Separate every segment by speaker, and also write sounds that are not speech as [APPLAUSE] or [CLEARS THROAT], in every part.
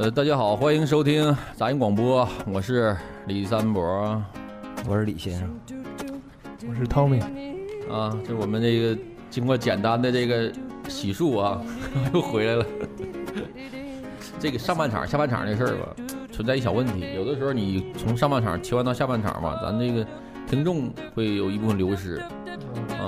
Speaker 1: 呃，大家好，欢迎收听杂音广播，我是李三博，
Speaker 2: 我是李先生，
Speaker 3: 我是 Tommy，
Speaker 1: 啊，这我们这个经过简单的这个洗漱啊，[LAUGHS] 又回来了。[LAUGHS] 这个上半场、下半场这事儿吧，存在一小问题，有的时候你从上半场切换到下半场吧，咱这个听众会有一部分流失，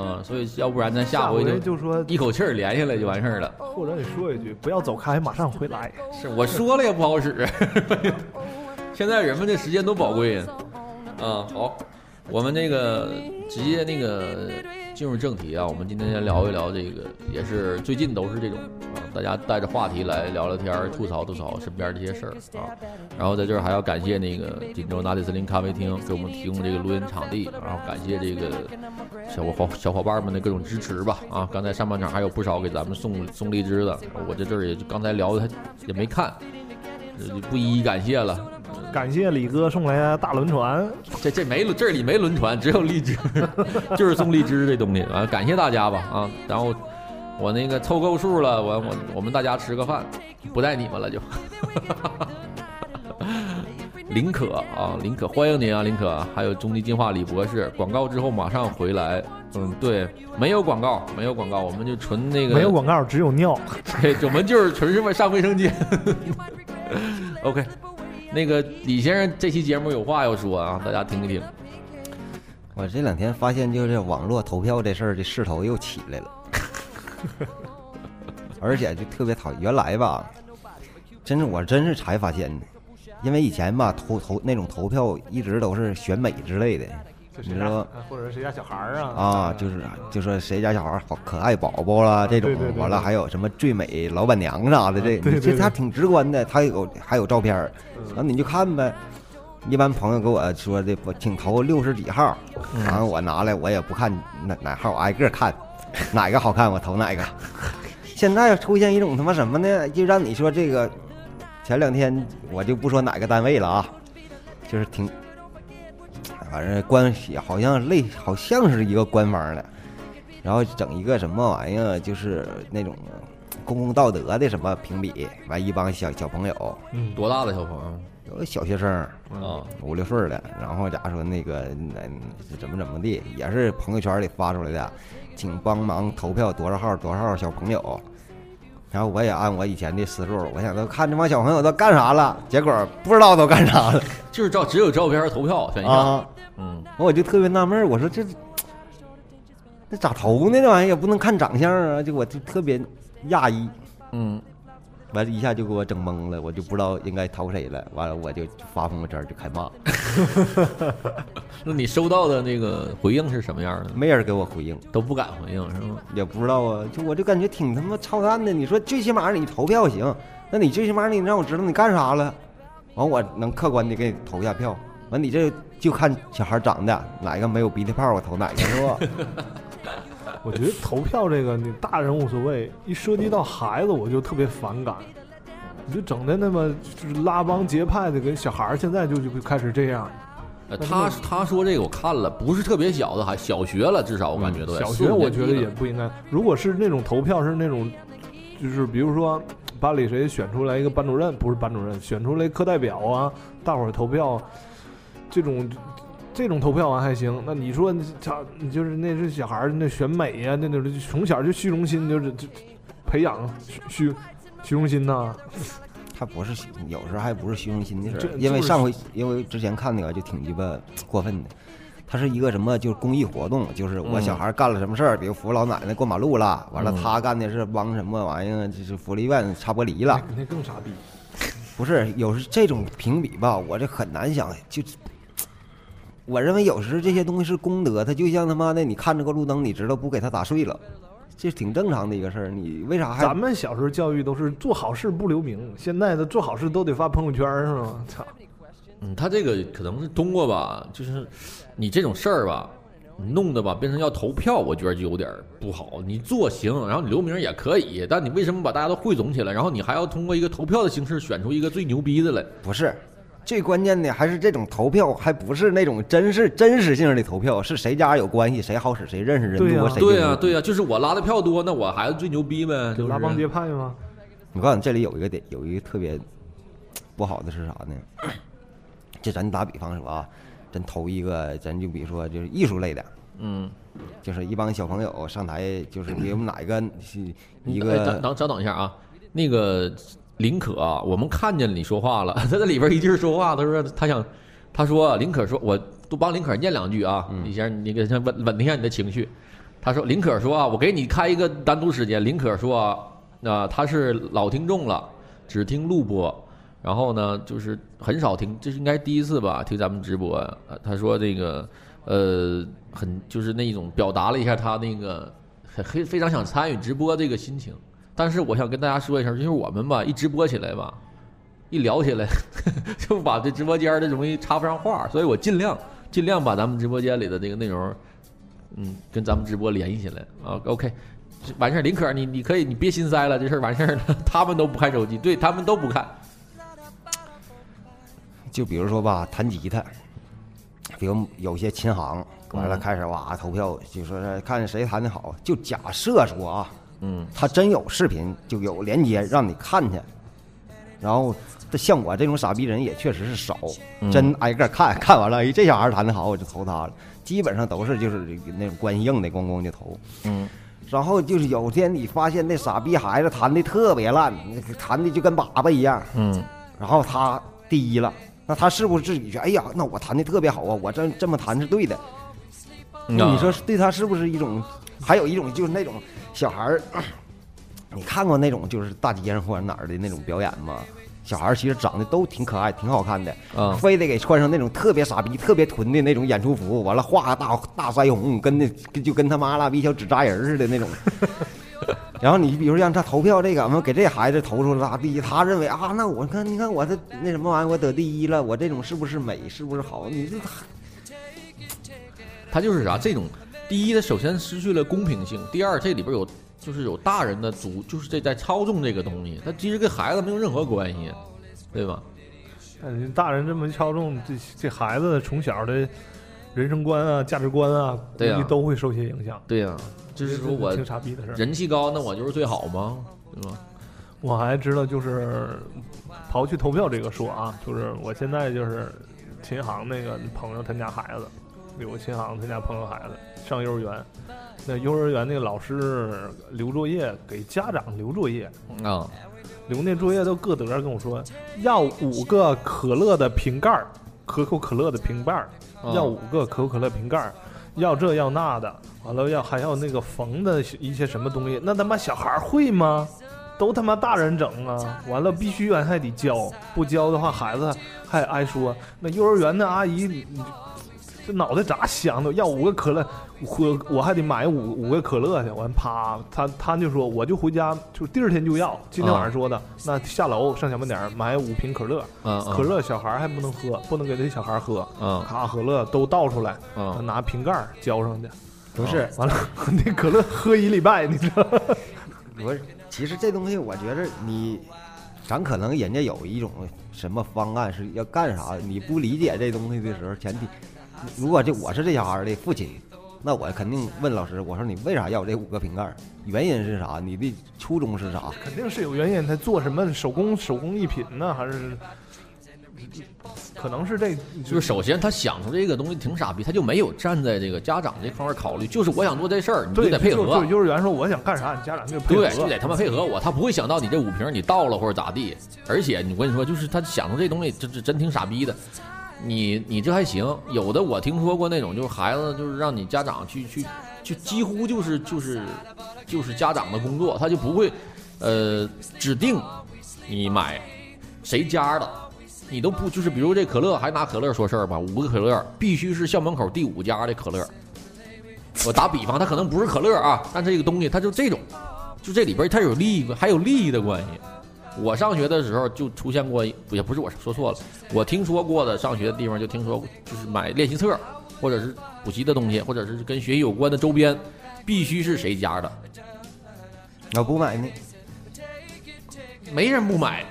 Speaker 1: 啊，所以要不然咱下回
Speaker 3: 就
Speaker 1: 就
Speaker 3: 说
Speaker 1: 一口气儿连下来就完事儿了。
Speaker 3: 或者你说一句，不要走开，马上回来。
Speaker 1: 是我说了也不好使，[LAUGHS] 现在人们的时间都宝贵呀。啊，好，我们那个直接那个进入正题啊，我们今天先聊一聊这个，也是最近都是这种啊，大家带着话题来聊聊天儿，吐槽吐槽身边这些事儿啊。然后在这儿还要感谢那个锦州拿铁森林咖啡厅给我们提供这个录音场地，然后感谢这个小伙小伙伴们的各种支持吧啊！刚才上半场还有不少给咱们送送荔枝的，我在这儿也就刚才聊的他也没看，就不一一感谢了。
Speaker 3: 感谢李哥送来的大轮船，
Speaker 1: 这这没这里没轮船，只有荔枝，[LAUGHS] 就是送荔枝这东西啊！感谢大家吧啊！然后我那个凑够数了，我我我们大家吃个饭，不带你们了就。[LAUGHS] 林可啊，林可，欢迎您啊，林可！还有终极进化李博士，广告之后马上回来。嗯，对，没有广告，没有广告，我们就纯那个
Speaker 3: 没有广告，只有尿。[LAUGHS]
Speaker 1: 对，我们就是纯是为上卫生间。OK，那个李先生这期节目有话要说啊，大家听一听。
Speaker 2: 我这两天发现，就是网络投票这事儿，的势头又起来了，[LAUGHS] 而且就特别讨厌。原来吧，真是我真是才发现的，因为以前吧投投那种投票一直都是选美之类的，你说
Speaker 3: 或者是谁家小孩儿啊？
Speaker 2: 啊，就是就说谁家小孩儿好可爱宝宝啦这种
Speaker 3: 对对，对
Speaker 2: 完了还有什么最美老板娘啥的，这
Speaker 3: 对对对
Speaker 2: 这他挺直观的，他有还有照片儿，
Speaker 3: 嗯
Speaker 2: 完了你就看呗。一般朋友给我说的，我请投六十几号，
Speaker 3: 嗯
Speaker 2: 然后我拿来我也不看哪哪号，挨个看，哪个好看我投哪个。[LAUGHS] 现在出现一种他妈什么呢？就让你说这个，前两天我就不说哪个单位了啊，就是挺，反正官系好像类好像是一个官方的，然后整一个什么玩意儿，就是那种公共道德的什么评比，完一帮小小朋友，
Speaker 3: 嗯，
Speaker 1: 多大的小朋友
Speaker 2: 有个小学生。
Speaker 1: 啊？
Speaker 2: 五六岁儿的，然后假如说那个那怎么怎么地，也是朋友圈里发出来的，请帮忙投票多少号多少号小朋友。然后我也按我以前的思路，我想都看这帮小朋友都干啥了，结果不知道都干啥了 [LAUGHS]
Speaker 1: 就是照只有照片投票选项。
Speaker 2: 啊！
Speaker 1: 嗯，完
Speaker 2: 我就特别纳闷儿，我说这这咋投呢？这玩意儿也不能看长相啊！就我就特别讶异，
Speaker 1: 嗯，
Speaker 2: 完了一下就给我整懵了，我就不知道应该投谁了。完了我就发朋友圈就开骂，[LAUGHS]
Speaker 1: 那你收到的那个回应是什么样的？
Speaker 2: 没人给我回应。
Speaker 1: 都不敢回应是吗？
Speaker 2: 也不知道啊，就我就感觉挺他妈操蛋的。你说最起码你投票行，那你最起码你让我知道你干啥了，完我能客观的给你投下票。完你这就看小孩长得哪个没有鼻涕泡，我投哪个是吧？[LAUGHS]
Speaker 3: 我觉得投票这个，你大人无所谓，一涉及到孩子，我就特别反感。你就整的那么就是拉帮结派的，跟小孩儿现在就就开始这样。
Speaker 1: 呃，他他说这个我看了，不是特别小的，还小学了，至少我感觉都得
Speaker 3: 小学我觉得也不应该。如果是那种投票是那种，就是比如说班里谁选出来一个班主任，不是班主任，选出来课代表啊，大伙儿投票，这种这种投票完还行。那你说你操，你就是那是小孩儿那选美呀、那种从小就虚荣心，就是就培养虚虚虚荣心呐、
Speaker 2: 他不是有时候还不是虚荣心的事儿，因为上回因为之前看那个就挺鸡巴过分的。他是一个什么，就是公益活动，就是我
Speaker 1: 嗯
Speaker 2: 小孩干了什么事儿，比如扶老奶奶过马路了，完了
Speaker 1: 嗯
Speaker 2: 他干的是帮什么玩意儿，就是福利院擦玻璃了，
Speaker 3: 那那更傻逼。[LAUGHS]
Speaker 2: 不是，有时这种评比吧，我这很难想，就我认为有时这些东西是功德，它就像他妈的，你看着个路灯，你知道不给它打碎了，这挺正常的一个事儿，你为啥还
Speaker 3: 咱们小时候教育都是做好事不留名，现在的做好事都得发朋友圈是吗？操！
Speaker 1: 嗯，他这个可能是通过吧，就是你这种事儿吧，你弄的吧变成要投票，我觉得就有点儿不好。你做行，然后你留名也可以，但你为什么把大家都汇总起来，然后你还要通过一个投票的形式选出一个最牛逼的来？
Speaker 2: 不是？最关键的还是这种投票，还不是那种真是真实性的投票，是谁家有关系，谁好使，谁认识人多，谁
Speaker 1: 对呀、
Speaker 2: 呀、
Speaker 1: 对呀、就是我拉的票多，那我孩子最牛逼呗，就是。
Speaker 3: 拉帮结派吗？
Speaker 2: 我告诉你，这里有一个点，有一个特别不好的是啥呢？[CLEARS THROAT] 就咱打比方说啊，咱投一个，咱就比如说就是艺术类的，
Speaker 1: 嗯，
Speaker 2: 就是一帮小朋友上台，就是给我们哪 [CLEARS THROAT] 一个是一
Speaker 1: 个等
Speaker 2: 个
Speaker 1: 等稍等一下啊，那个林可啊，我们看见你说话了，[LAUGHS] 他在里边一句儿说话，他说他想，他说林可说，我都帮林可念两句啊，
Speaker 2: 嗯
Speaker 1: 你先你给他稳稳定一下你的情绪。他说林可说啊，我给你开一个单独时间。林可说啊，那、他是老听众了，只听录播，然后呢就是很少听，这是应该第一次吧听咱们直播。呃他说这个呃很就是那一种表达了一下他那个很非非常想参与直播这个心情。但是我想跟大家说一声，就是我们吧，一直播起来吧，一聊起来，[LAUGHS] 就把这直播间的容易插不上话，所以我尽量尽量把咱们直播间里的这个内容，嗯，跟咱们直播联系起来啊。OK，完事儿，林可，你你可以，你别心塞了，这事儿完事儿了。[LAUGHS] 他们都不看手机，对他们都不看。
Speaker 2: 就比如说吧，弹吉他，比如有些琴行完了
Speaker 1: 嗯
Speaker 2: 开始哇投票，就说是看谁弹的好。就假设说啊，
Speaker 1: 嗯
Speaker 2: 他真有视频，就有连接让你看去。然后，这像我这种傻逼人也确实是少，
Speaker 1: 嗯
Speaker 2: 真挨个看看完了，哎，这小孩弹的好，我就投他了。基本上都是就是那种关系硬的，咣咣就投。
Speaker 1: 嗯
Speaker 2: 然后就是有天你发现那傻逼孩子弹的特别烂，那个弹的就跟粑粑一样，
Speaker 1: 嗯
Speaker 2: 然后他第一了，那他是不是自己觉得，哎呀，那我弹的特别好啊，我这这么弹是对的？那你说对他是不是一种？还有一种就是那种小孩儿，[CLEARS THROAT] 你看过那种就是大街上或者哪儿的那种表演吗？小孩儿其实长得都挺可爱、挺好看的，
Speaker 1: 啊
Speaker 2: 非得给穿上那种特别傻逼、特别囤的那种演出服，完了画个大大腮红，跟那跟就跟他妈拉逼小纸扎人似的那种。[LAUGHS] 然后你比如让他投票这个，完给这孩子投出拉第一，他认为啊，那我看你看我这那什么玩意儿，我得第一了，我这种是不是美，是不是好？你这
Speaker 1: 他就是啥这种，第一，他首先失去了公平性；第二，这里边有就是有大人的主，就是这在操纵这个东西，他其实跟孩子没有任何关系，对吧？
Speaker 3: 但是大人这么操纵，这这孩子从小的人生观啊、价值观啊，估
Speaker 1: 对呀
Speaker 3: 计都会受些影响。
Speaker 1: 对呀、就是说我
Speaker 3: 挺傻逼的事儿。
Speaker 1: 人气高，那我就是最好吗？对吧？
Speaker 3: 我还知道，就是刨去投票这个说啊，就是我现在就是琴行那个朋友他家孩子，有个琴行他家朋友孩子上幼儿园，那幼儿园那个老师留作业给家长留作业，
Speaker 1: 啊，
Speaker 3: 留那作业都各德跟我说要五个可乐的瓶盖儿，可口可乐的瓶盖要五个可口可乐瓶盖儿，要这要那的，完了要还要那个缝的一些什么东西，那他妈小孩会吗？都他妈大人整啊！完了必须完还得教，不教的话孩子还挨说。那幼儿园的阿姨，这脑袋咋想的？要五个可乐，我我还得买五五个可乐去。完啪，他他就说我就回家，就第二天就要。今天晚上说的，那下楼上小卖点买五瓶可乐，
Speaker 1: 嗯
Speaker 3: 可乐小孩还不能喝，不能给这小孩喝。
Speaker 1: 嗯
Speaker 3: 咔，可乐都倒出来，拿瓶盖浇上去。
Speaker 2: 不是
Speaker 3: 完了，[LAUGHS] 那可乐喝一礼拜，你知道？[LAUGHS]
Speaker 2: 不是，其实这东西我觉着你，咱可能人家有一种什么方案是要干啥，你不理解这东西的时候，前提，如果这我是这小孩儿的父亲，那我肯定问老师，我说你为啥要这五个瓶盖？原因是啥？你的初衷是啥？
Speaker 3: 肯定是有原因，他做什么手工手工艺品呢？还是可能是这
Speaker 1: 就是首先他想出这个东西挺傻逼，他就没有站在这个家长这方面考虑，就是我想做这事儿，你就得配合
Speaker 3: 对就。幼儿园说我想干啥，你家长就配合。
Speaker 1: 对，就得他妈配合我，他不会想到你这五瓶你倒了或者咋地。而且你我跟你说，就是他想出这东西，这这真挺傻逼的。你你这还行，有的我听说过那种，就是孩子就是让你家长去去就几乎就是就是就是家长的工作，他就不会呃指定你买谁家的，你都不就是比如这可乐，还拿可乐说事儿吧，五个可乐必须是校门口第五家的可乐。我打比方，他可能不是可乐啊，但这个东西它就这种，就这里边它有利益，还有利益的关系。我上学的时候就出现过，也不是我说错了，我听说过的上学的地方就听说，就是买练习册或者是补习的东西，或者是跟学习有关的周边，必须是谁家的，
Speaker 2: 要不买呢？
Speaker 1: 没人不买。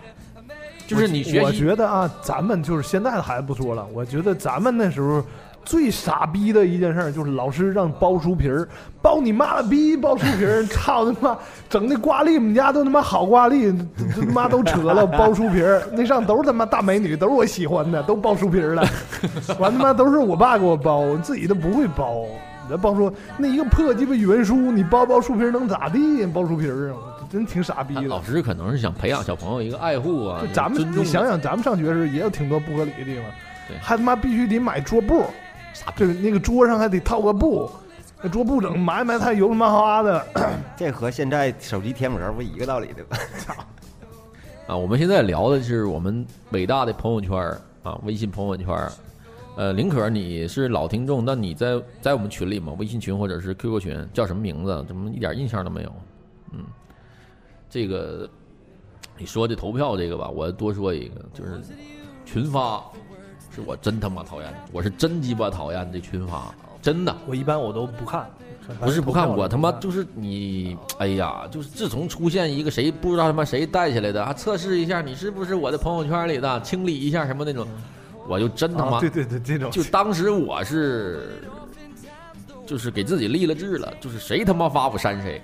Speaker 1: 就是你学
Speaker 3: 我，觉得啊，咱们就是现在的孩子不说了，我觉得咱们那时候最傻逼的一件事儿就是老师让包书皮儿，包你妈了逼，包书皮儿，操他妈，整的挂历，我们家都他妈好挂历，这他妈都扯了，包书皮儿，那上都是他妈大美女，都是我喜欢的，都包书皮儿了，完他妈都是我爸给我包，我自己都不会包。你包说那一个破鸡巴语文书，你包包书皮儿能咋地？包书皮儿啊，真挺傻逼的。
Speaker 1: 老师可能是想培养小朋友一个爱护啊
Speaker 3: 就，咱们你想想，咱们上学时候也有挺多不合理的地方
Speaker 1: 对，
Speaker 3: 还他妈必须得买桌布，就是那个桌上还得套个布，那桌布整埋埋汰油麻花的。[CLEARS THROAT]
Speaker 2: 这和现在手机贴膜不一个道理的吗？[LAUGHS]
Speaker 1: 啊，我们现在聊的是我们伟大的朋友圈啊，微信朋友圈。呃，林可，你是老听众，那你在在我们群里吗？微信群或者是 QQ 群，叫什么名字？怎么一点印象都没有？嗯，这个你说这投票这个吧，我多说一个，就是群发，是我真他妈讨厌，我是真鸡巴讨厌这群发，真的。
Speaker 3: 我一般我都不看，
Speaker 1: 不是不看，我他妈就是你，哎呀，就是自从出现一个谁不知道他妈谁带起来的，还测试一下你是不是我的朋友圈里的，清理一下什么那种，我就真他妈、
Speaker 3: 啊，对对对，这种
Speaker 1: 就当时我是就是给自己立了志了，就是谁他妈发我删谁。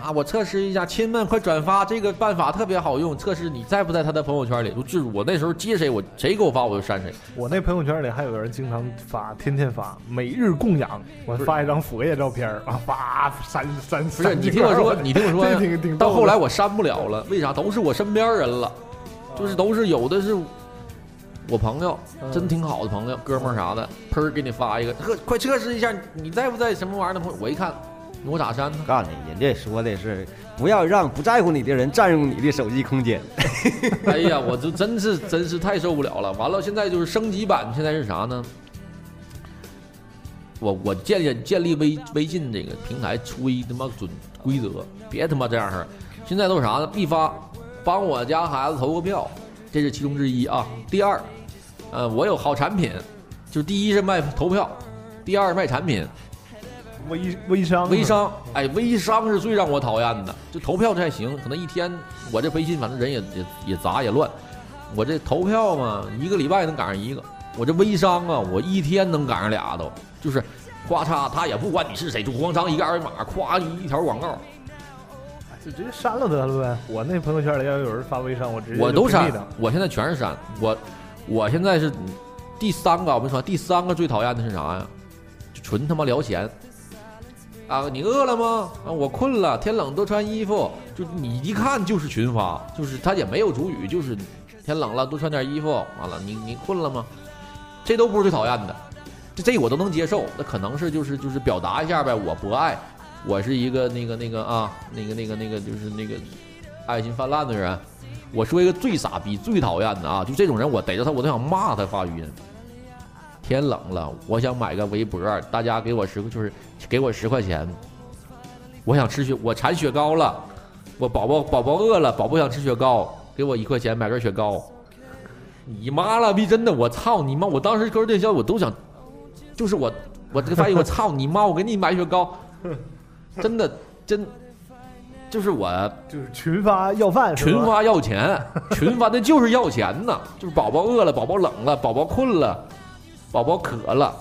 Speaker 1: 啊！我测试一下，亲们快转发，这个办法特别好用。测试你在不在他的朋友圈里？就是我那时候接谁，我谁给我发我就删谁。
Speaker 3: 我那朋友圈里还有人经常发，天天发每日供养，我发一张佛爷照片儿啊，发删删
Speaker 1: 不是你听我说，你听我说到后来我删不了了，为啥？都是我身边人了，就是都是有的是我朋友，
Speaker 3: 嗯
Speaker 1: 真挺好的朋友，哥们儿啥的，喷儿给你发一个，呵，快测试一下，你在不在什么玩意儿的朋友？我一看，我咋删呢？
Speaker 2: 告诉你，人家说的是不要让不在乎你的人占用你的手机空间。[LAUGHS]
Speaker 1: 哎呀，我就真是真是太受不了了。完了，现在就是升级版，现在是啥呢？我我建立建立微微信这个平台出一他妈准规则，别他妈这样式儿。现在都是啥呢？必发，帮我家孩子投个票，这是其中之一啊。第二，呃，我有好产品，就第一是卖投票，第二卖产品，
Speaker 3: 微微商
Speaker 1: 微商，哎，微商是最让我讨厌的。就投票这还行，可能一天我这微信反正人也也也杂也乱，我这投票嘛，一个礼拜能赶上一个。我这微商啊，我一天能赶上俩都，就是咔嚓，他也不管你是谁，就咣当一个二维码，咵一条广告，
Speaker 3: 就直接删了得了呗。我那朋友圈里要有人发微商，我直接
Speaker 1: 我都删我现在全是删。我我现在是第三个，我跟你说，第三个最讨厌的是啥呀？就纯他妈聊闲。啊，你饿了吗？啊，我困了，天冷多穿衣服。就你一看就是群发，就是他也没有主语，就是天冷了多穿点衣服。完了，你你困了吗？这都不是最讨厌的，这这我都能接受。那可能是就是就是表达一下呗，我博爱，我是一个那个那个啊，那个那个那个就是那个爱心泛滥的人。我说一个最傻逼、最讨厌的啊，就这种人，我逮着他我都想骂他发语音。天冷了，我想买个围脖，大家给我十，就是给我十块钱。我想吃雪，我馋雪糕了，我宝宝宝宝饿了，宝宝想吃雪糕，给我一块钱买根雪糕。你妈了逼！真的，我操你妈！我当时 QQ 电销我都想，就是我我这个发现我操你妈！我给你买雪糕，真的真，就是我
Speaker 3: 就是群发要饭，
Speaker 1: 群发要钱，群发那就是要钱呐，就是宝宝饿了，宝宝冷了，宝宝困了，宝宝渴了，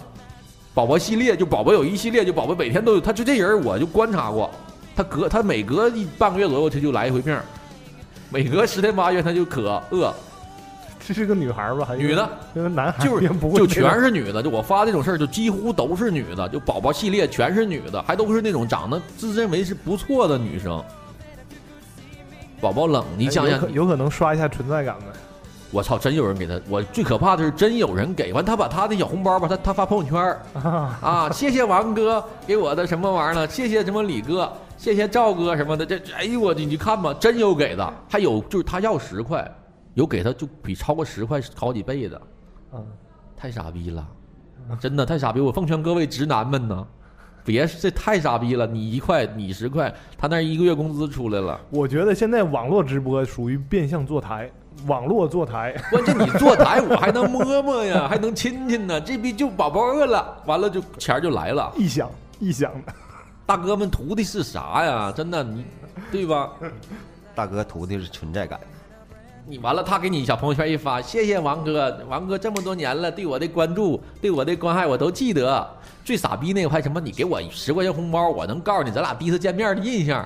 Speaker 1: 宝宝系列就宝宝有一系列，就宝宝每天都有，他就这人我就观察过，他隔他每隔一半个月左右他就来一回病，每隔十天八月他就渴饿，
Speaker 3: 这是个女孩吧？还
Speaker 1: 女的？
Speaker 3: 那个男孩
Speaker 1: 就是
Speaker 3: 也不会
Speaker 1: 就全是女的，就我发这种事儿就几乎都是女的，就宝宝系列全是女的，还都是那种长得自认为是不错的女生。宝宝冷，你想想
Speaker 3: 有可能刷一下存在感呗。
Speaker 1: 我操，真有人给他！我最可怕的是真有人给完，他把他的小红包吧，他他发朋友圈儿
Speaker 3: 啊，
Speaker 1: 啊，谢谢王哥给我的什么玩意儿了，谢谢什么李哥，谢谢赵哥什么的，这这哎呦我你你看吧，真有给的，还有就是他要十块，有给他就比超过十块好几倍的，
Speaker 3: 嗯，
Speaker 1: 太傻逼了，真的太傻逼！我奉劝各位直男们呢，别这太傻逼了，你一块你十块，他那一个月工资出来了，
Speaker 3: 我觉得现在网络直播属于变相坐台，网络坐台。
Speaker 1: 关键你坐台我还能摸摸呀，还能亲亲呢，这逼就宝宝饿了，完了就钱就来了。
Speaker 3: 臆想，臆想的。
Speaker 1: 大哥们图的是啥呀？真的你，对吧？
Speaker 2: 大哥图的是存在感。
Speaker 1: 你完了，他给你小朋友圈一发，谢谢王哥，王哥这么多年了，对我的关注，对我的关爱，我都记得。最傻逼那个还什么？你给我十块钱红包，我能告诉你咱俩第一次见面的印象。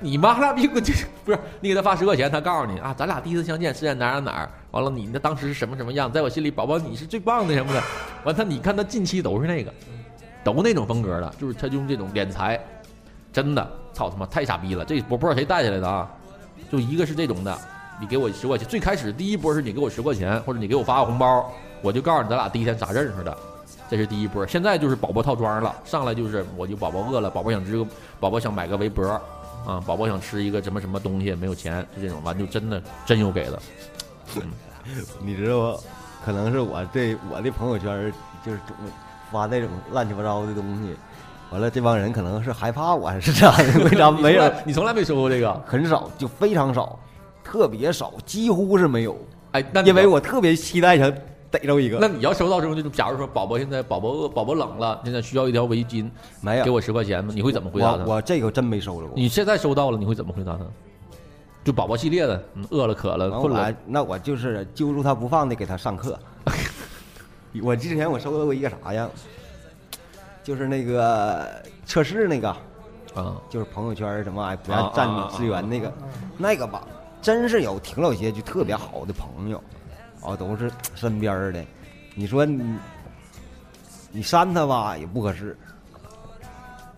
Speaker 1: 你妈了逼！我这不是你给他发十块钱，他告诉你啊，咱俩第一次相见是在哪儿哪儿哪。完了，你那当时是什么什么样？在我心里，宝宝你是最棒的什么的。完他，你看他近期都是那个，都那种风格的，就是他用这种敛财，真的，操他妈太傻逼了！这我不知道谁带下来的啊，就一个是这种的，你给我十块钱，最开始第一波是你给我十块钱，或者你给我发个红包，我就告诉你咱俩第一天咋认识的，这是第一波。现在就是宝宝套装了，上来就是我就宝宝饿了，宝宝想吃个，宝宝想买个围脖。啊，宝宝想吃一个什么什么东西，没有钱，就这种完就真的真有给的。
Speaker 2: 你知道吗？可能是我这我的朋友圈就是发那种乱七八糟的东西，完了这帮人可能是害怕我还是咋的？为啥没有？
Speaker 1: 你从来没收过这个？
Speaker 2: 很少，就非常少，特别少，几乎是没有。
Speaker 1: 哎，那
Speaker 2: 因为我特别期待想逮着一个。
Speaker 1: 那你要收到这种这种，假如说宝宝现在宝宝饿，宝宝冷了，现在需要一条围巾，
Speaker 2: 没有
Speaker 1: 给我十块钱吗？你会怎么回答他？
Speaker 2: 我这个真没收着过。
Speaker 1: 你现在收到了，你会怎么回答他？就宝宝系列的，饿了渴了困了，
Speaker 2: 那我就是揪住他不放的给他上课。[LAUGHS] 我之前我收到过一个啥呀？就是那个测试那个，
Speaker 1: 啊，
Speaker 2: 就是朋友圈什么不要占资源那个，那个吧，真是有挺老些就特别好的朋友，啊，都是身边的。你说你你删他吧也不合适。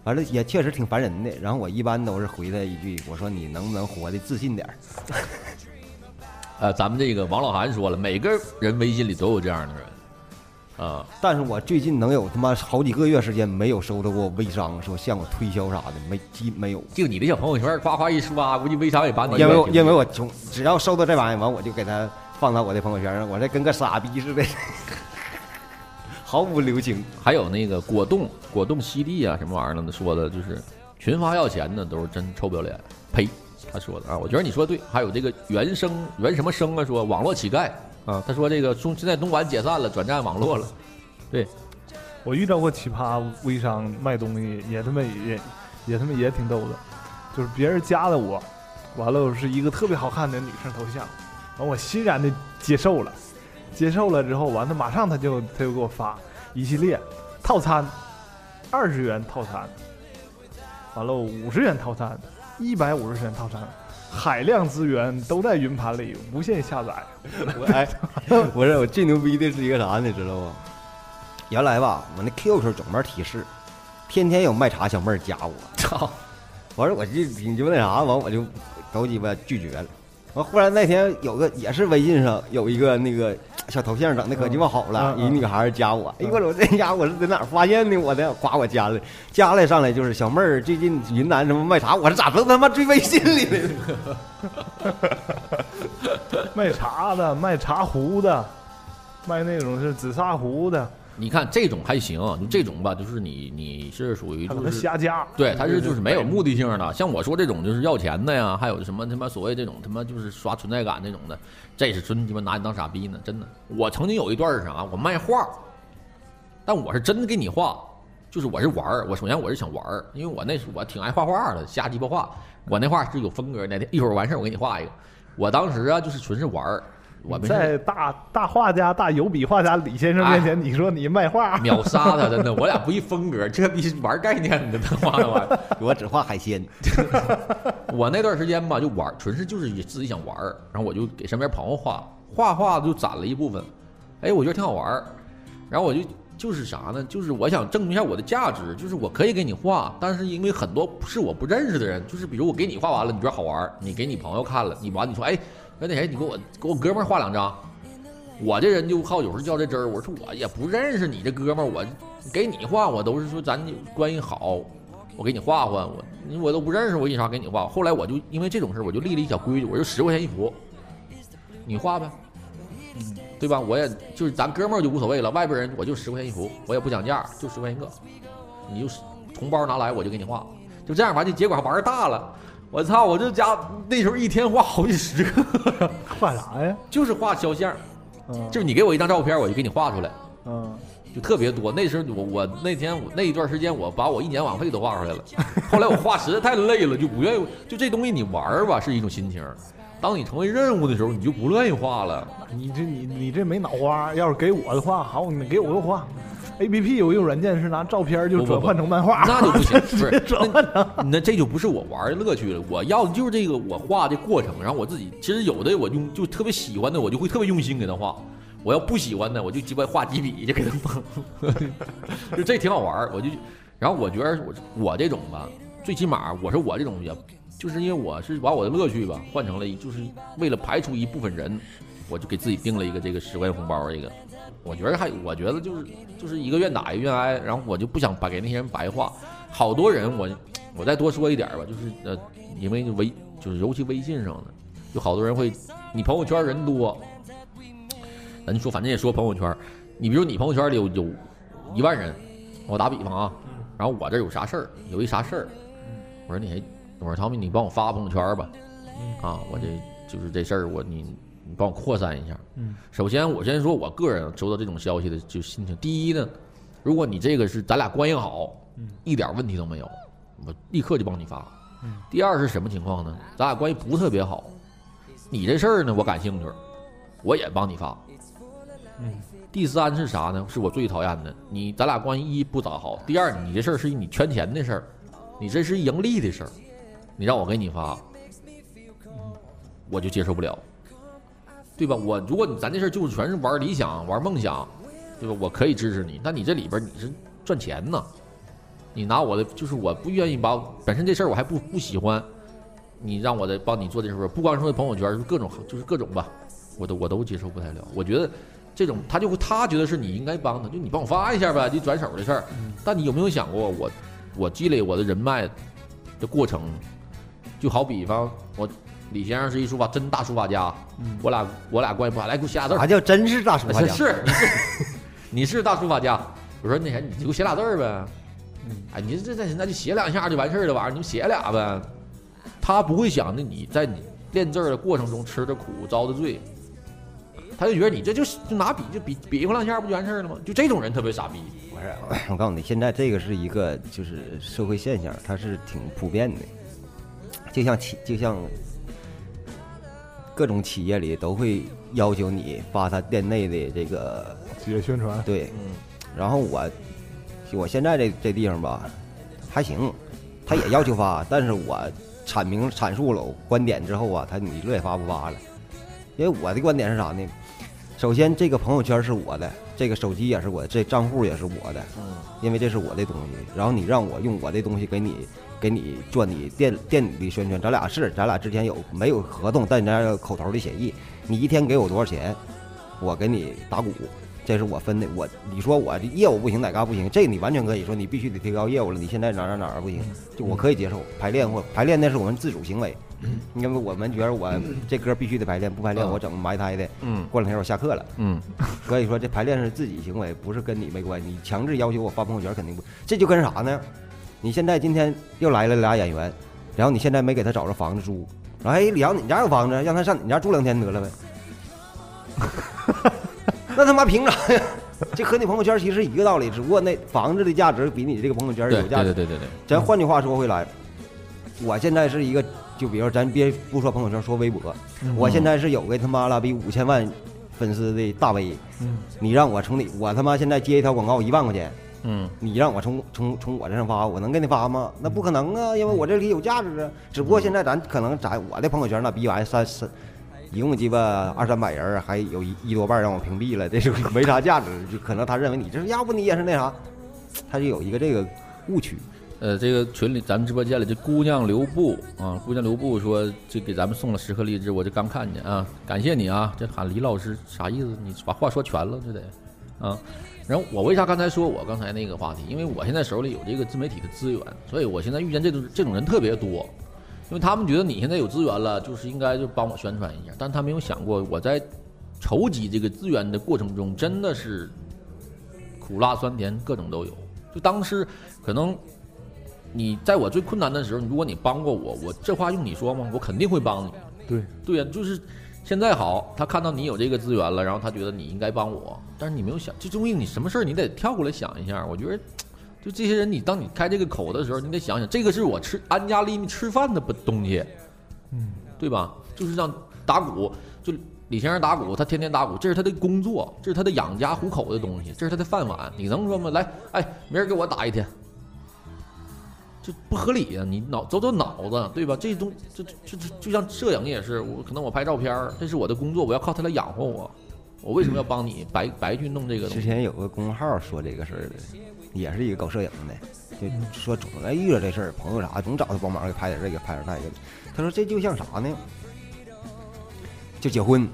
Speaker 2: 反正也确实挺烦人的，然后我一般都是回他一句，我说你能不能活得自信点儿？[LAUGHS]
Speaker 1: 呃，咱们这个王老韩说了，每个人微信里都有这样的人，啊，
Speaker 2: 但是我最近能有他妈好几个月时间没有收到过微商说向我推销啥的，没基没有。
Speaker 1: 就你的小朋友圈夸夸一刷，估计微商也把你。
Speaker 2: 因为因为我从只要收到这玩意儿完，我就给他放到我的朋友圈上，我这跟个傻逼似的。[LAUGHS] 毫无留情，
Speaker 1: 还有那个果冻、果冻犀利啊，什么玩意儿的说的，就是群发要钱的，都是真臭不要脸。呸，他说的啊，我觉得你说的对。还有这个原生原什么生啊，说网络乞丐啊，他说这个中现在东莞解散了，转战网络了。对，
Speaker 3: 我遇到过奇葩微商卖东西，也他妈也也他妈也挺逗的，就是别人加了我，完了是一个特别好看的女生头像，完我欣然的接受了。接受了之后，完了马上他就他就给我发一系列套餐，二十元套餐，完了五十元套餐，一百五十元套餐，海量资源都在云盘里，无限下载。
Speaker 2: 我哎，我说我最牛逼的是一个啥，你知道不？原来吧，我那 QQ 总门提示，天天有卖茶小妹加我，操！[LAUGHS] 完了我就你就那啥，完我就都鸡巴拒绝了。完忽然那天有个也是微信上有一个那个。小头像整的可鸡巴好了，一女孩加我，哎呦我这家伙是在哪发现的？我的，夸我加了，加了上来就是小妹儿，最近云南什么卖茶，我这咋都他妈追微信里
Speaker 3: 了？[LAUGHS] 卖茶的，卖茶壶的，卖那种是紫砂壶的。
Speaker 1: 你看这种还行，就这种吧，就是你你是属于就是
Speaker 3: 瞎加，
Speaker 1: 对，他是就是没有目的性的。像我说这种就是要钱的呀，还有什么他妈所谓这种他妈就是刷存在感那种的，这是纯鸡巴拿你当傻逼呢，真的。我曾经有一段是啥，我卖画，但我是真的给你画，就是我是玩儿，我首先我是想玩儿，因为我那时我挺爱画画的，瞎鸡巴画，我那画是有风格，哪天一会儿完事儿我给你画一个。我当时啊就是纯是玩儿。我
Speaker 3: 在大大画家、大油笔画家李先生面前，你说你卖画，
Speaker 1: 秒杀他！[LAUGHS] 真的，我俩不一风格，这逼玩概念的，他妈的玩意儿。
Speaker 2: 我只画海鲜。[LAUGHS] [LAUGHS]
Speaker 1: 我那段时间吧，就玩，纯是就是自己想玩，然后我就给身边朋友画，画画就攒了一部分。哎，我觉得挺好玩，然后我就就是啥呢？就是我想证明一下我的价值，就是我可以给你画，但是因为很多是我不认识的人，就是比如我给你画完了，你觉得好玩，你给你朋友看了，你完你说哎。那那谁，你给我给我哥们儿画两张，我这人就好有时候较这真儿。我说我也不认识你这哥们儿，我给你画，我都是说咱关系好，我给你画画，我我都不认识，我为啥给你画？后来我就因为这种事儿，我就立了一小规矩，我就十块钱一幅，你画呗，对吧？我也就是咱哥们儿就无所谓了，外边人我就十块钱一幅，我也不讲价，就十块钱一个，你就红包拿来我就给你画，就这样完就结果还玩大了。我操！我这家那时候一天画好几十个，[LAUGHS]
Speaker 3: 画啥呀？
Speaker 1: 就是画肖像，就是你给我一张照片，我就给你画出来，嗯，就特别多。那时候我我那天我那一段时间，我把我一年网费都画出来了。后来我画实在太累了，就不愿意。就这东西你玩吧是一种心情，当你成为任务的时候，你就不愿意画了。
Speaker 3: 你这你你这没脑花，要是给我的话，好，你给我个画。A P P 有一种软件是拿照片就转换成漫画，
Speaker 1: 那就不行，[LAUGHS] 不是
Speaker 3: 转换成。
Speaker 1: 那那这就不是我玩的乐趣了。我要的就是这个我画的过程，然后我自己其实有的我用就特别喜欢的，我就会特别用心给他画。我要不喜欢的，我就鸡巴画几笔就给他放，[LAUGHS] 就这挺好玩儿。我就，然后我觉得我我这种吧，最起码我说我这种也，就是因为我是把我的乐趣吧换成了一，就是为了排除一部分人，我就给自己定了一个这个十块钱红包这个。我觉得还，我觉得就是就是一个愿打一个愿挨，然后我就不想白给那些人白话。好多人我我再多说一点吧，就是呃，因为微就是尤其微信上的，就好多人会，你朋友圈人多，咱就说反正也说朋友圈，你比如你朋友圈里有有一万人，我打比方啊，然后我这有啥事儿，有一啥事儿，我说你还，我说汤米你帮我发朋友圈吧，啊，我这就是这事儿我你你帮我扩散一下。
Speaker 3: 嗯，
Speaker 1: 首先我先说我个人收到这种消息的就心情，第一呢，如果你这个是咱俩关系好，一点问题都没有，我立刻就帮你发。第二是什么情况呢？咱俩关系不特别好，你这事儿呢我感兴趣，我也帮你发。
Speaker 3: 嗯，
Speaker 1: 第三是啥呢？是我最讨厌的，你咱俩关系一不咋好，第二你这事儿是你圈钱的事儿，你这是盈利的事儿，你让我给你发，我就接受不了，对吧？我如果你咱这事儿就是全是玩理想、玩梦想，对吧？我可以支持你，但你这里边你是赚钱呢，你拿我的就是我不愿意把本身这事儿我还不不喜欢，你让我再帮你做这事儿，不光说朋友圈，就是各种就是各种吧，我都我都接受不太了。我觉得这种他就会他觉得是你应该帮他，就你帮我发一下呗，就转手的事儿。但你有没有想过我我积累我的人脉的过程？就好比方我李先生是一书法真大书法家，我俩我俩关系不好，来给我写俩字儿
Speaker 2: 啥。叫真是大书法家？[LAUGHS]
Speaker 1: 是你是你是大书法家，我说那啥，你就给我写俩字儿呗。哎，你这这那就写两下就完事儿了，晚上你就写俩呗。他不会想着你在你练字儿的过程中吃的苦遭的罪，他就觉得你这就是就拿笔就比比划两下不就完事儿了吗？就这种人特别傻逼。
Speaker 2: 不是，我告诉你，现在这个是一个就是社会现象，它是挺普遍的，就像企就像各种企业里都会要求你发他店内的这个
Speaker 3: 企业宣传，
Speaker 2: 对，
Speaker 1: 嗯
Speaker 2: 然后我我现在这这地方吧还行，他也要求发，[LAUGHS] 但是我阐明阐述了我观点之后啊，他你乐意发不发了？因为我的观点是啥呢？首先，这个朋友圈是我的，这个手机也是我的，这账户也是我的，
Speaker 1: 嗯
Speaker 2: 因为这是我的东西。然后你让我用我的东西给你给你做你店店里的宣传，咱俩是咱俩之前有没有合同，但咱俩有口头的协议。你一天给我多少钱，我给你打鼓，这是我分的。我你说我这业务不行，哪嘎不行，这你完全可以说你必须得提高业务了。你现在哪哪哪儿不行，就我可以接受排练或排练那是我们自主行为，因为我们觉得我这歌必须得排练，不排练我整埋汰的。
Speaker 1: 嗯
Speaker 2: 过两天我下课了。
Speaker 1: 嗯
Speaker 2: 所以说这排练是自己行为，不是跟你没关系。你强制要求我发朋友圈，肯定不。这就跟啥呢？你现在今天又来了俩演员，然后你现在没给他找着房子租，然后哎，李阳你家有房子，让他上你家住两天得了呗。[LAUGHS] 那他妈凭啥呀？这和你朋友圈其实一个道理，只不过那房子的价值比你这个朋友圈有价值。
Speaker 1: 对对对对对，
Speaker 2: 咱换句话说回来，我现在是一个，就比如咱别不说朋友圈，说微博，我现在是有个他妈了比五千万粉丝的大 V，
Speaker 3: 嗯。
Speaker 2: 你让我从你，我他妈现在接一条广告一万块钱，
Speaker 1: 嗯
Speaker 2: 你让我从从从我这上发，我能给你发吗？那不可能啊，因为我这里有价值啊。只不过现在咱可能在我的朋友圈那逼玩意三三，一共鸡巴二三百人儿，还有一一多半让我屏蔽了，[LAUGHS] 这是没啥价值，就可能他认为你这要不你也是那啥，他就有一个这个误区。
Speaker 1: 呃，这个群里咱们直播间里这姑娘留步啊，姑娘留步说这给咱们送了十颗荔枝，我这刚看见啊，感谢你啊，这喊李老师啥意思？你把话说全了，这得啊。然后我为啥刚才说我刚才那个话题？因为我现在手里有这个自媒体的资源，所以我现在遇见这种这种人特别多，因为他们觉得你现在有资源了，就是应该就帮我宣传一下，但他没有想过我在筹集这个资源的过程中，真的是苦辣酸甜各种都有。就当时可能你在我最困难的时候，如果你帮过我，我这话用你说吗？我肯定会帮你。
Speaker 3: 对，
Speaker 1: 对呀、就是现在好，他看到你有这个资源了，然后他觉得你应该帮我，但是你没有想，这东西你什么事儿你得跳过来想一下。我觉得，[TSK] 就这些人，你当你开这个口的时候，你得想想，这个是我吃安家立命吃饭的不东西，
Speaker 3: 嗯，
Speaker 1: 对吧？就是让打鼓，就李先生打鼓，他天天打鼓，这是他的工作，这是他的养家糊口的东西，这是他的饭碗。你能说吗？来，哎，明儿给我打一天，这不合理呀、你脑走走脑子，对吧？这东这这这这就像摄影也是，我可能我拍照片儿，这是我的工作，我要靠它来养活我，我为什么要帮你白白去弄这个？
Speaker 2: 之前有个公众号说这个事儿的，也是一个搞摄影的，就说总来遇到这事儿，朋友啥总找他帮忙给拍点这个拍点那个。他说这就像啥呢？就结婚，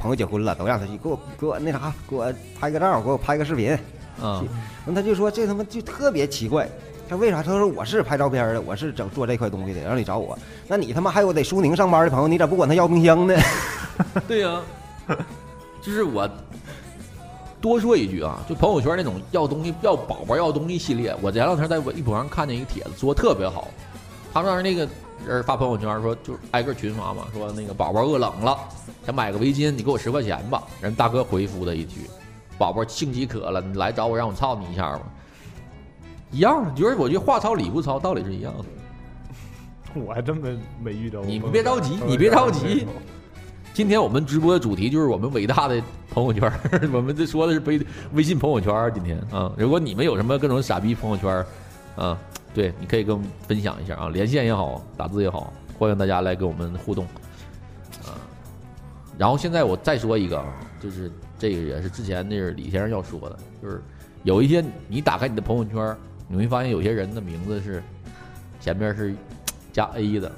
Speaker 2: 朋友结婚了，都让他去给我给我那啥，给我拍个照，给我拍个视频。
Speaker 1: 啊，
Speaker 2: 完他就说这他妈就特别奇怪，他为啥？他说我是拍照片的，我是整做这块东西的，让你找我。那你他妈还有在苏宁上班的朋友，你咋不管他要冰箱呢？[LAUGHS]
Speaker 1: 对呀、就是我多说一句啊，就朋友圈那种要东西、要宝宝、要东西系列，我前两天在微博上看见一个帖子，说特别好。他当时那个人发朋友圈说，就挨个群发嘛，说那个宝宝饿冷了，想买个围巾，你给我十块钱吧。人大哥回复的一句：“宝宝性饥渴了，你来找我让我操你一下吧。”一样的，就是我觉得话糙理不糙，道理是一样的。[LAUGHS]
Speaker 3: 我还真没没遇到过。
Speaker 1: 你别着急你别着急今天我们直播的主题就是我们伟大的朋友圈，[LAUGHS] 我们这说的是微微信朋友圈。今天啊，如果你们有什么各种傻逼朋友圈，啊，对，你可以跟我们分享一下啊，连线也好，打字也好，欢迎大家来跟我们互动啊。然后现在我再说一个啊，就是这个也是之前那是李先生要说的，就是有一些你打开你的朋友圈儿，你会发现有些人的名字是前面是加 A 的，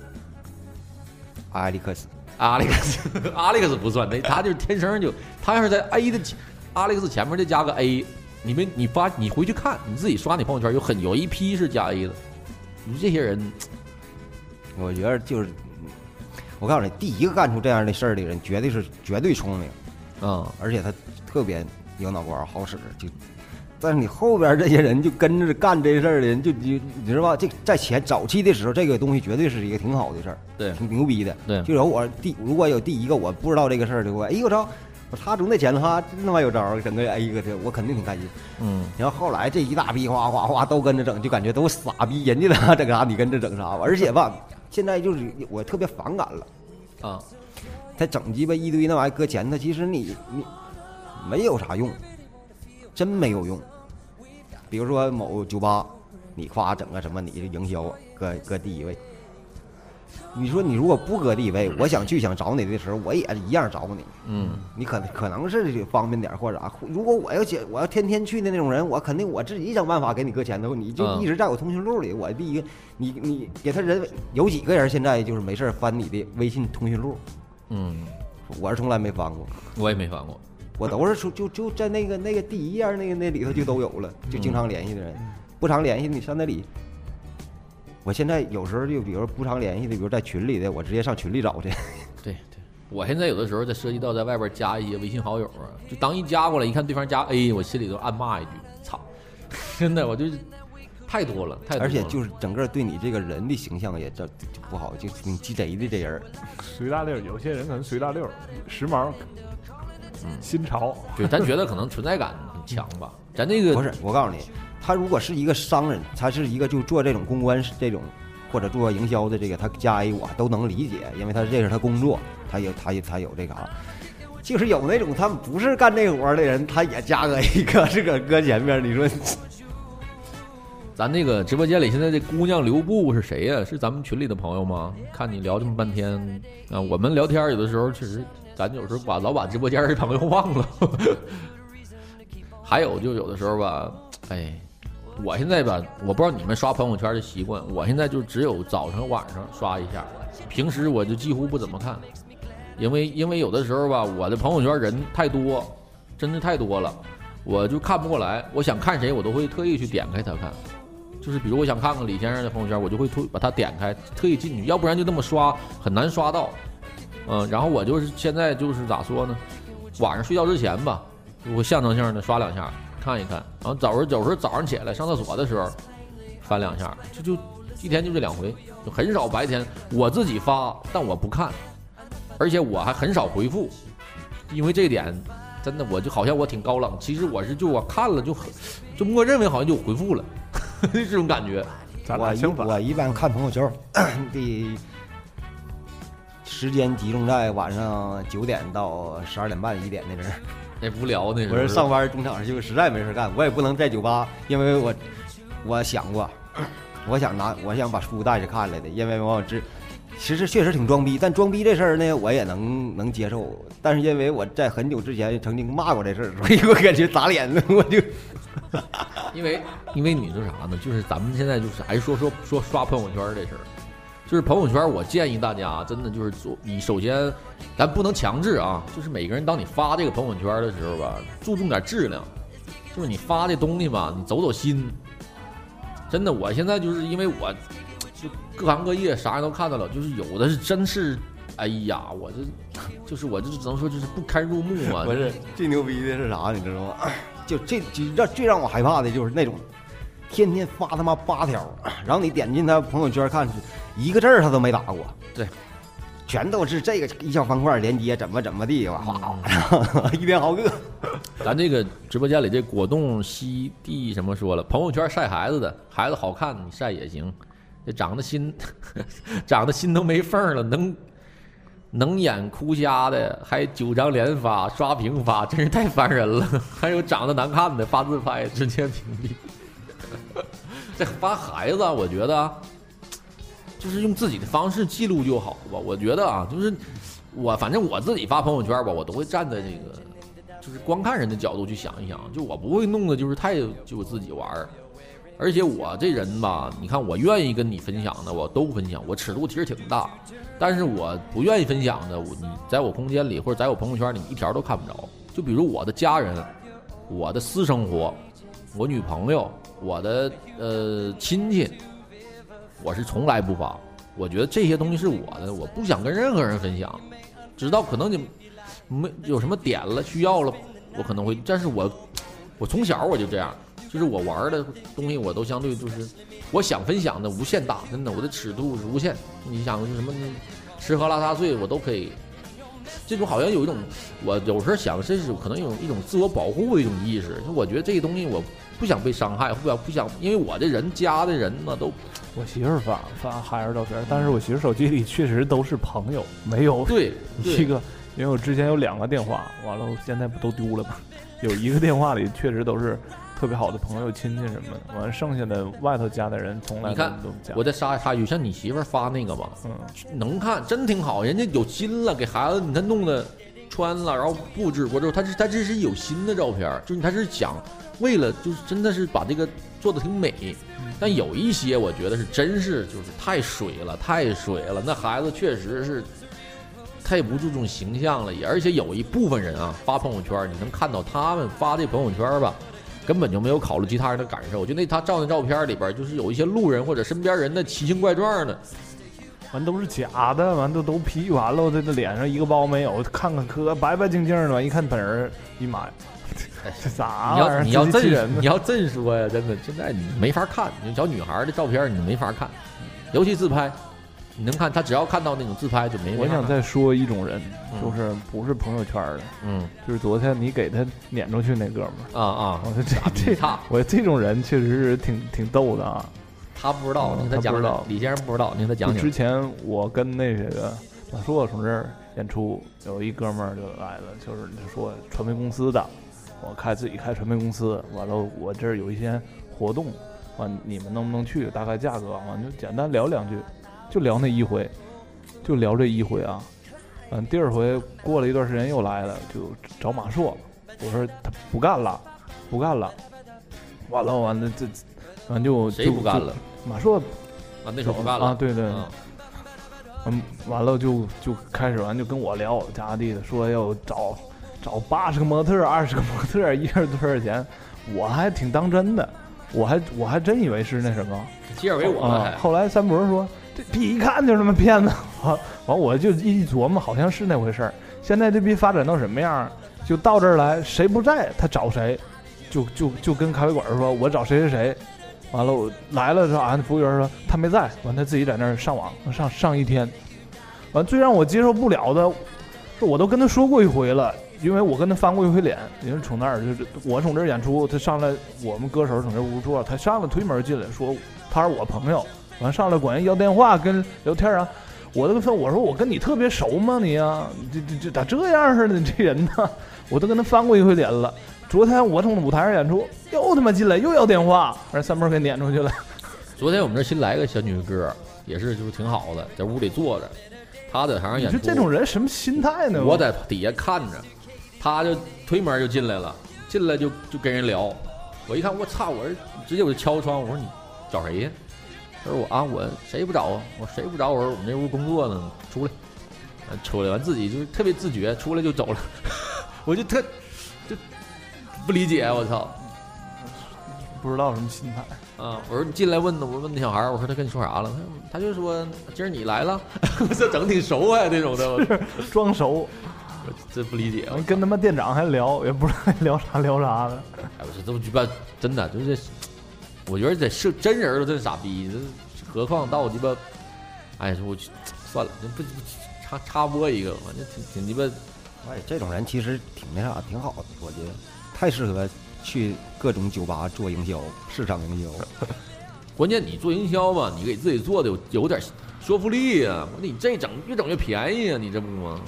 Speaker 2: 艾利克斯，
Speaker 1: 阿历克斯，阿历克斯不算，那他就是天生就，他要是在 A 的前阿历克斯前面再加个 A，你们你发你回去看，你自己刷你朋友圈有很有一批是加 A 的，你说这些人
Speaker 2: 我觉得就是，我告诉你，第一个干出这样的事儿的人，绝对是绝对聪明，
Speaker 1: 啊、
Speaker 2: 而且他特别有脑瓜儿好使，就。但是你后边这些人就跟着干这事儿的人，就你你知道吧？这在前早期的时候，这个东西绝对是一个挺好的事儿，
Speaker 1: 对
Speaker 2: 挺牛逼的。
Speaker 1: 对
Speaker 2: 就有我第如果有第一个我不知道这个事儿的话，哎我操，我他中那钱他真他妈有招儿，整个 A 个的，我肯定挺开心。
Speaker 1: 嗯，
Speaker 2: 然后后来这一大批哗哗哗都跟着整，就感觉都傻逼，人家咋整啥你跟着整啥吧。而且吧，现在就是我特别反感了，
Speaker 1: 啊，
Speaker 2: 他整鸡巴一堆那玩意儿搁前头，其实你你没有啥用，真没有用。比如说某酒吧，你夸整个什么你的营销搁搁第一位，你说你如果不搁第一位，我想去想找你的时候，我也一样找你。
Speaker 1: 嗯，
Speaker 2: 你可可能是方便点儿或者啥。如果我要写，我要天天去的那种人，我肯定我自己想办法给你搁前头，你就
Speaker 1: 嗯
Speaker 2: 一直在我通讯录里。我第一个，你你给他人有几个人现在就是没事儿翻你的微信通讯录，
Speaker 1: 嗯，
Speaker 2: 我是从来没翻过，
Speaker 1: 我也没翻过，
Speaker 2: 我都是说就就在那个那个第一页那个那里头就都有了，就经常联系的人，不常联系你上那里。我现在有时候就比如不常联系的，比如在群里的，我直接上群里找去。[LAUGHS]
Speaker 1: 对对。我现在有的时候在涉及到在外边加一些微信好友啊，就当一加过来，一看对方加 A，我心里都暗骂一句“操”，真的，我就是太多了，太多了。
Speaker 2: 而且就是整个对你这个人的形象也这就不好，就挺鸡贼的这人儿。[LAUGHS]
Speaker 3: 随大溜，有些人可能随大溜，时髦，
Speaker 1: 嗯
Speaker 3: 新潮，
Speaker 1: 对，咱觉得可能存在感很强吧。咱这个
Speaker 2: 不是，我告诉你，他如果是一个商人，他是一个就做这种公关这种或者做营销的这个，他加 A 我都能理解，因为他这是他工作，他有他有他有这个啊。就是有那种他们不是干这活的人，他也加个一个是搁搁前面，你说
Speaker 1: 咱那个直播间里现在这姑娘留步是谁呀、是咱们群里的朋友吗？看你聊这么半天啊，我们聊天有的时候确实，咱有时候把老把直播间的朋友忘了。[LAUGHS] 还有就有的时候吧，哎，我现在吧，我不知道你们刷朋友圈的习惯，我现在就只有早上晚上刷一下，平时我就几乎不怎么看，因为因为有的时候吧，我的朋友圈人太多，真的太多了，我就看不过来。我想看谁，我都会特意去点开他看。就是比如我想看看李先生的朋友圈，我就会推把它点开，特意进去，要不然就那么刷很难刷到。嗯，然后我就是现在就是咋说呢，晚上睡觉之前吧，我象征性的刷两下看一看，然后早上有时候早上起来上厕所的时候翻两下，就就一天就这两回，就很少白天我自己发，但我不看，而且我还很少回复，因为这点真的我就好像我挺高冷，其实我是就我看了就很就默认为好像就回复了，[LAUGHS] 这种感觉。
Speaker 3: 咱
Speaker 2: 我一
Speaker 3: 俩相反。
Speaker 2: 我一般看朋友圈的 [COUGHS] 时间集中在晚上九点到十二点半一点那阵儿。[LAUGHS]
Speaker 1: 那无聊那
Speaker 2: 我是上班中场休，实在没事干，我也不能在酒吧，因为我我想过，[CLEARS THROAT] 我想拿我想把书带着看来的，因为我知其实确实挺装逼，但装逼这事儿呢，我也能能接受。但是因为我在很久之前曾经骂过这事儿，[LAUGHS] 所以我感觉打脸了，[LAUGHS] 我就
Speaker 1: 因为因为你说啥呢？就是咱们现在就是还说说说刷朋友圈这事儿，就是朋友圈，我建议大家真的就是做，你首先咱不能强制啊，就是每个人当你发这个朋友圈的时候吧，注重点质量，就是你发的东西吧，你走走心。真的，我现在就是因为我就各行各业啥人都看到了，就是有的是真是，哎呀，我这 [LAUGHS] 就是我这只能说就是不堪入目啊。
Speaker 2: 不是最牛逼的是啥，你知道吗？就这就让最让我害怕的就是那种天天发他妈八条，[CLEARS THROAT] 然后你点进他朋友圈看，一个字儿他都没打过，
Speaker 1: 对，
Speaker 2: 全都是这个一小方块连接怎么怎么地，哇哗，[LAUGHS] 一边好个。[LAUGHS]
Speaker 1: 咱这个直播间里这果冻西地什么说了，朋友圈晒孩子的，孩子好看你晒也行，这长得心 [LAUGHS] 长得心都没缝了，能能演哭瞎的，还九张连发刷屏发，真是太烦人了。还有长得难看的发自拍直接屏蔽。[LAUGHS] 这发孩子，我觉得就是用自己的方式记录就好吧。我觉得啊，就是我反正我自己发朋友圈吧，我都会站在这个就是观看人的角度去想一想，就我不会弄的就是太就自己玩儿。而且我这人吧，你看我愿意跟你分享的，我都分享，我尺度其实挺大。但是我不愿意分享的，你在我空间里或者在我朋友圈里一条都看不着。就比如我的家人、我的私生活、我女朋友、我的呃亲戚，我是从来不发。我觉得这些东西是我的，我不想跟任何人分享。直到可能你没有什么点了需要了，我可能会。但是我我从小我就这样，就是我玩的东西我都相对就是我想分享的无限大，真的，我的尺度是无限。你想什么吃喝拉撒睡我都可以。这种好像有一种，我有时候想，这是可能有一种自我保护的一种意识。就我觉得这个东西我不想被伤害，不想不想，因为我的人家的人呢都
Speaker 3: 我媳妇儿发发孩子照片，但是我媳妇儿手机里确实都是朋友，没有
Speaker 1: 对 [LAUGHS]
Speaker 3: 一个，因为我之前有两个电话，完了现在不都丢了吗？有一个电话里确实都是特别好的朋友、亲戚什么的，完了剩下的外头加的人从来都
Speaker 1: 你看。我再插插一句，像你媳妇儿发那个吧，
Speaker 3: 嗯，
Speaker 1: 能看，真挺好，人家有心了，给孩子你看弄的穿了，然后布置过之后，他是他这是有心的照片，就是他是想为了就是真的是把这个做的挺美，但有一些我觉得是真是就是太水了，太水了，那孩子确实是太不注重形象了，也而且有一部分人啊发朋友圈，你能看到他们发这朋友圈吧。根本就没有考虑其他人的感受，就那他照那照片里边，就是有一些路人或者身边人的奇形怪状的，
Speaker 3: 完都是假的，完都都 P 完了，这这脸上一个包没有，看看可白白净净的，完一看本人，一妈呀，这 [LAUGHS] 啥
Speaker 1: 你
Speaker 3: 玩意儿？
Speaker 1: 要你要这你要这说呀，真的现在你没法看，你小女孩的照片你没法看，尤其自拍，你能看她只要看到那种自拍就没。
Speaker 3: 我想再说一种人，
Speaker 1: 嗯
Speaker 3: 就是不是朋友圈的，
Speaker 1: 嗯
Speaker 3: 就是昨天你给他撵出去那哥们儿，
Speaker 1: 啊啊，
Speaker 3: 我说这
Speaker 1: 傻逼
Speaker 3: 这
Speaker 1: 差，
Speaker 3: 我这种人确实是挺挺逗的啊。
Speaker 1: 他不知道，
Speaker 3: 嗯
Speaker 1: 你给他讲讲。李先生不知道，你给他讲讲
Speaker 3: 之。前我跟那个马硕从这儿演出，有一哥们儿就来了，就是就说传媒公司的，我开自己开传媒公司，完了我这儿有一些活动，完你们能不能去？大概价格，完就简单聊两句，就聊那一回，就聊这一回啊。嗯，第二回过了一段时间又来了，就找马硕，我说他不干了，不干了，完了完了这，完就就
Speaker 1: 不干了？
Speaker 3: 马硕
Speaker 1: 啊，那时候不干了。
Speaker 3: 啊，对对，
Speaker 1: 嗯
Speaker 3: 嗯，完了就就开始完就跟我聊咋咋地的，说要找找八十个模特儿，二十个模特，一人多少钱？我还挺当真的，我还我还真以为是那什么
Speaker 1: 基尔为我了
Speaker 3: 啊。
Speaker 1: 还。
Speaker 3: 后来三伯说这逼一看就是他妈骗子，[LAUGHS] 完完我就一琢磨，好像是那回事儿。现在这逼发展到什么样？就到这儿来，谁不在他找谁，就就就跟咖啡馆说，我找谁谁谁。完了，我来了之后，啊，服务员说他没在，完他自己在那儿上网上上一天。完最让我接受不了的，是我都跟他说过一回了，因为我跟他翻过一回脸，因为从那儿就是我从这儿演出，他上来我们歌手从这屋坐，他上来推门进来说他是我朋友，完上来管人要电话跟聊天啊。我都跟我说我跟你特别熟吗你啊、[LAUGHS] 这这这咋这样似的？你这人呢？[LAUGHS] 我都跟他翻过一回脸了。昨天我从舞台上演出，又他妈进来又要电话，让三波给撵出去了。
Speaker 1: 昨天我们这新来个小女歌，也是就是挺好的，在屋里坐着，他在台上演出，
Speaker 3: 你说这种人什么心态呢？
Speaker 1: 我在底下看着，她就推门就进来了，进来就就跟人聊，我一看我操，我说直接我就敲窗，我说你找谁呀？他说我啊我谁也不找啊，我谁也不找，我说我们这屋工作呢，出来，啊出来完自己就是特别自觉，出来就走了，[LAUGHS] 我就特就不理解，我操。
Speaker 3: 不知道什么心态。
Speaker 1: 啊！我说你进来问的，我问那小孩儿，我说他跟你说啥了？他他就说今儿你来了，[LAUGHS] 这整挺熟啊，这种的，我
Speaker 3: 装熟，
Speaker 1: 我真不理解。我
Speaker 3: 跟他妈店长还聊，也不知道聊啥聊啥的。
Speaker 1: 哎，我说这不鸡巴真的就是，我觉得这是真人都真傻逼，这何况到鸡巴，哎，我去算了，这不不插插播一个，反正挺挺鸡巴，
Speaker 2: 哎，这种人其实挺那啥，挺好的，我觉得太适合去各种酒吧做营销、市场营销。
Speaker 1: 关键你做营销吧，你给自己做的有有点说服力呀、你这整越整越便宜啊，你这不吗？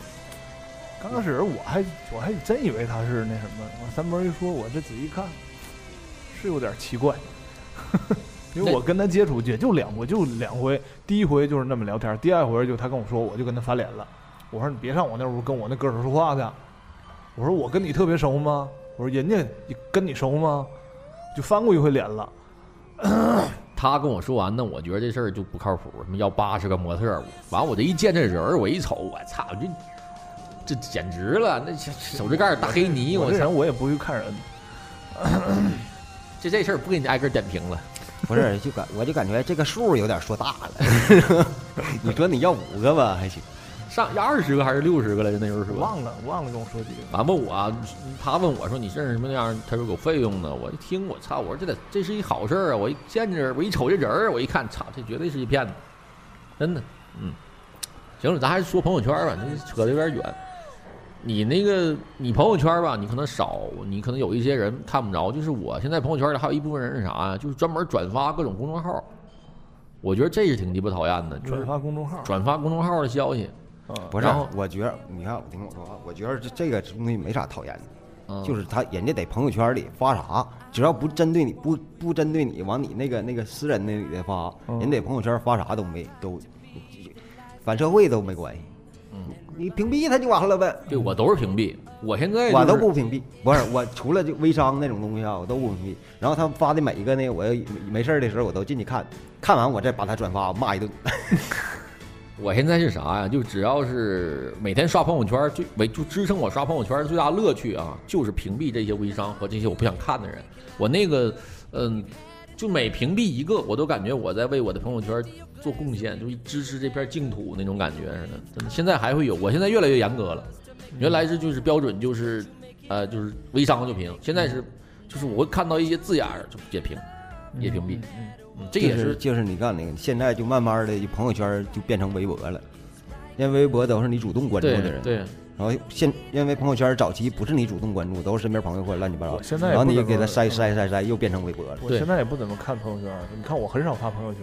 Speaker 3: 刚开始我还我还真以为他是那什么，我三伯一说，我这仔细看，是有点奇怪。[LAUGHS] 因为我跟他接触也就两回，就两回。第一回就是那么聊天，第二回就他跟我说，我就跟他翻脸了。我说你别上我那屋跟我那歌手说话去。我说我跟你特别熟吗？我说人家跟你熟吗？就翻过一回脸了。[CLEARS THROAT]
Speaker 1: 他跟我说完呢，我觉得这事儿就不靠谱，什么要八十个模特，完我这一见这人儿，我一瞅，我操，这这简直了，那手指盖儿大黑泥，我操，
Speaker 3: 我这人我也不会看人。
Speaker 1: 这这事儿不给你挨个点评了。[LAUGHS]
Speaker 2: 不是，就感我就感觉这个数有点说大了。[LAUGHS] 你说你要五个吧还行，
Speaker 1: 上要二十个还是六十个来着？那时候是吧？
Speaker 3: 忘了忘了跟我说几个。
Speaker 1: 完问我啊，他问我说你认识什么样？他说有费用呢。我一听，我操！我说这得这是一好事儿啊！我一见着我一瞅这人儿，我一看，操，这绝对是一骗子，真的。嗯，行了，咱还是说朋友圈吧，这扯得有点远。你那个你朋友圈吧，你可能少，你可能有一些人看不着。就是我现在朋友圈里还有一部分人是啥呀？就是专门转发各种公众号，我觉得这是挺鸡巴讨厌的，
Speaker 3: 转发公众号，
Speaker 1: 转发公众号的消息。
Speaker 3: 啊，
Speaker 2: 不是？我觉得你看，我听我说话，我觉得这这个东西没啥讨厌的。
Speaker 1: 嗯
Speaker 2: 就是他人家在朋友圈里发啥，只要不针对你，不不针对你往你那个那个私人那里的发，
Speaker 3: 嗯
Speaker 2: 人在朋友圈发啥都没都反社会都没关系。
Speaker 1: 嗯，
Speaker 2: 你屏蔽他就完了呗。
Speaker 1: 对我都是屏蔽。我现在、就是、
Speaker 2: 我都不屏蔽，不是我除了就微商那种东西啊，我都不屏蔽。然后他发的每一个呢，我要没事儿的时候我都进去看，看完我再把他转发骂一顿。[LAUGHS]
Speaker 1: 我现在是啥呀？就只要是每天刷朋友圈，最为就支撑我刷朋友圈的最大乐趣啊，就是屏蔽这些微商和这些我不想看的人。我那个，嗯，就每屏蔽一个，我都感觉我在为我的朋友圈做贡献，就支持这片净土那种感觉似的。真的，现在还会有，我现在越来越严格了。原来是就是标准就是，呃，就是微商就评，现在是就是我会看到一些字眼儿就也屏，也屏蔽。
Speaker 3: 嗯
Speaker 1: 嗯，这也
Speaker 2: 是就是你干那个，现在就慢慢的朋友圈就变成微博了，因为微博都是你主动关注的人，
Speaker 1: 对对，
Speaker 2: 然后现因为朋友圈早期不是你主动关注，都是身边朋友或者乱七八糟，
Speaker 3: 现在
Speaker 2: 然后你给他筛筛筛筛，又变成微博了。
Speaker 3: 我现在也不怎么看朋友圈，你看我很少发朋友圈。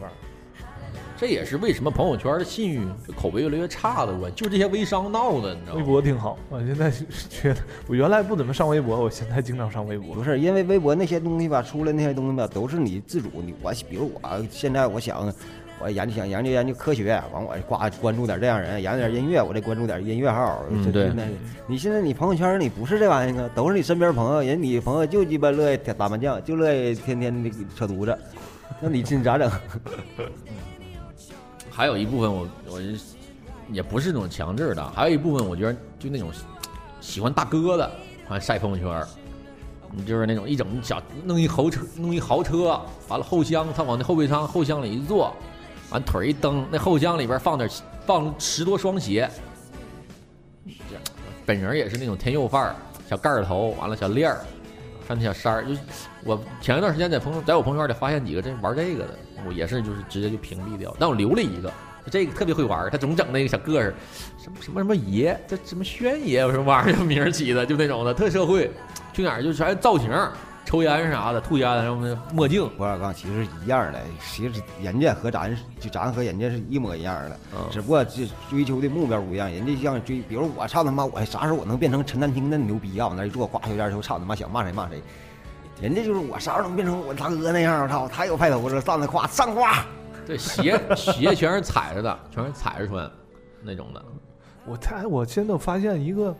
Speaker 1: 这也是为什么朋友圈的信誉口碑越来越差的关系，就这些微商闹的，你知道吗微？
Speaker 3: 博挺好，我现在觉得我原来不怎么上微博，我现在经常上微博
Speaker 2: 不。是因为微博那些东西吧，出来那些东西吧，都是你自主。你我比如我现在我想，我研究想研究研究科学，完我挂关注点这样人，研究点音乐，我再关注点音乐号。这
Speaker 1: 嗯对
Speaker 2: 那你现在你朋友圈你不是这玩意儿啊，都是你身边朋友，人你朋友就鸡巴乐意打麻将，就乐意天天的扯犊子，那你你咋整？
Speaker 1: 还有一部分我我也不是那种强制的，还有一部分我觉得就那种喜欢大哥的，还晒朋友圈儿。你就是那种一整小弄一豪车，弄一豪车，完了后箱他往那后备箱后箱里一坐，完腿一蹬，那后箱里边放点放十多双鞋。本人也是那种天佑范儿，小盖儿头，完了小链儿，穿小衫儿。就我前一段时间在朋在我朋友圈里发现几个这玩这个的，我也是就是直接就屏蔽掉。但我留了一个，这个特别会玩，他总整那个小个儿，什么什么什么爷，这什么轩爷，什么玩意儿名儿起的，就那种的，特社会。去哪儿就全是造型，抽烟啥的，吐烟，然后墨镜，
Speaker 2: 不二杠其实是一样的，其实人家和咱就咱和人家是一模一样的，
Speaker 1: 嗯
Speaker 2: 只不过这追求的目标不一样。人家像追，比如我操他妈，我啥时候我能变成陈丹青那牛逼啊？往那一坐，呱随便就操他妈想骂谁骂谁。人家就是我啥时候能变成我大哥那样？我操，太有派头了，上那夸上呱。[LAUGHS]
Speaker 1: 对，鞋鞋全是踩着的，全是踩着穿那种的。
Speaker 3: 我太，我现在发现一个，